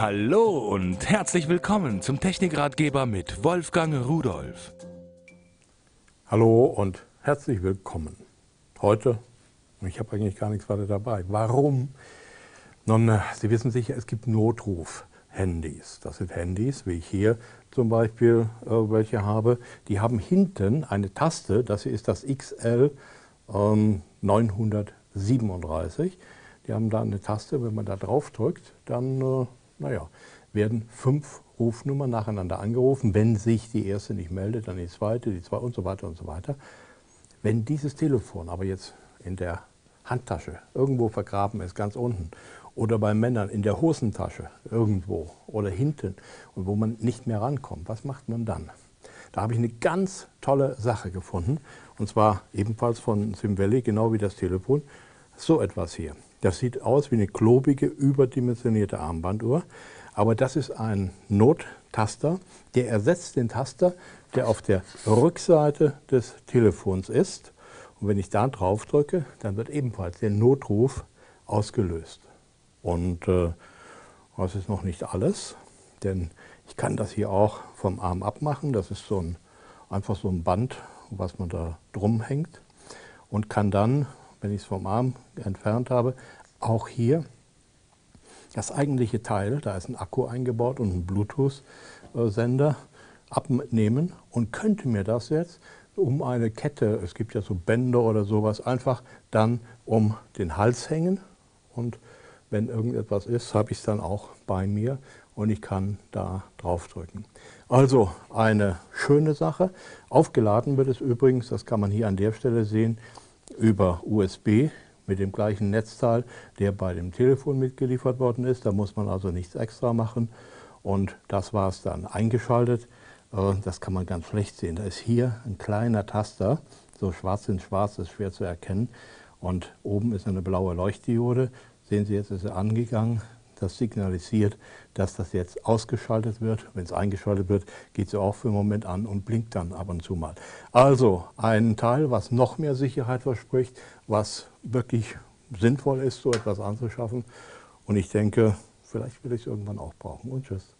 Hallo und herzlich willkommen zum Technikratgeber mit Wolfgang Rudolf. Hallo und herzlich willkommen. Heute, ich habe eigentlich gar nichts weiter dabei. Warum? Nun, Sie wissen sicher, es gibt Notruf-Handys. Das sind Handys, wie ich hier zum Beispiel äh, welche habe. Die haben hinten eine Taste, das hier ist das XL ähm, 937. Die haben da eine Taste, wenn man da drauf drückt, dann äh, naja, werden fünf Rufnummern nacheinander angerufen. Wenn sich die erste nicht meldet, dann die zweite, die zweite und so weiter und so weiter. Wenn dieses Telefon aber jetzt in der Handtasche irgendwo vergraben ist, ganz unten, oder bei Männern in der Hosentasche irgendwo oder hinten und wo man nicht mehr rankommt, was macht man dann? Da habe ich eine ganz tolle Sache gefunden und zwar ebenfalls von Simvelli, genau wie das Telefon, so etwas hier. Das sieht aus wie eine klobige, überdimensionierte Armbanduhr, aber das ist ein Nottaster, der ersetzt den Taster, der auf der Rückseite des Telefons ist. Und wenn ich da drauf drücke, dann wird ebenfalls der Notruf ausgelöst. Und äh, das ist noch nicht alles, denn ich kann das hier auch vom Arm abmachen. Das ist so ein, einfach so ein Band, was man da drum hängt und kann dann wenn ich es vom Arm entfernt habe, auch hier das eigentliche Teil, da ist ein Akku eingebaut und ein Bluetooth-Sender, abnehmen und könnte mir das jetzt um eine Kette, es gibt ja so Bänder oder sowas, einfach dann um den Hals hängen und wenn irgendetwas ist, habe ich es dann auch bei mir und ich kann da drauf drücken. Also eine schöne Sache. Aufgeladen wird es übrigens, das kann man hier an der Stelle sehen, über USB mit dem gleichen Netzteil, der bei dem Telefon mitgeliefert worden ist. Da muss man also nichts extra machen. Und das war es dann eingeschaltet. Äh, das kann man ganz schlecht sehen. Da ist hier ein kleiner Taster, so schwarz in schwarz, ist schwer zu erkennen. Und oben ist eine blaue Leuchtdiode. Sehen Sie, jetzt ist er angegangen das signalisiert, dass das jetzt ausgeschaltet wird. Wenn es eingeschaltet wird, geht es auch für einen Moment an und blinkt dann ab und zu mal. Also ein Teil, was noch mehr Sicherheit verspricht, was wirklich sinnvoll ist, so etwas anzuschaffen. Und ich denke, vielleicht will ich es irgendwann auch brauchen. Und tschüss.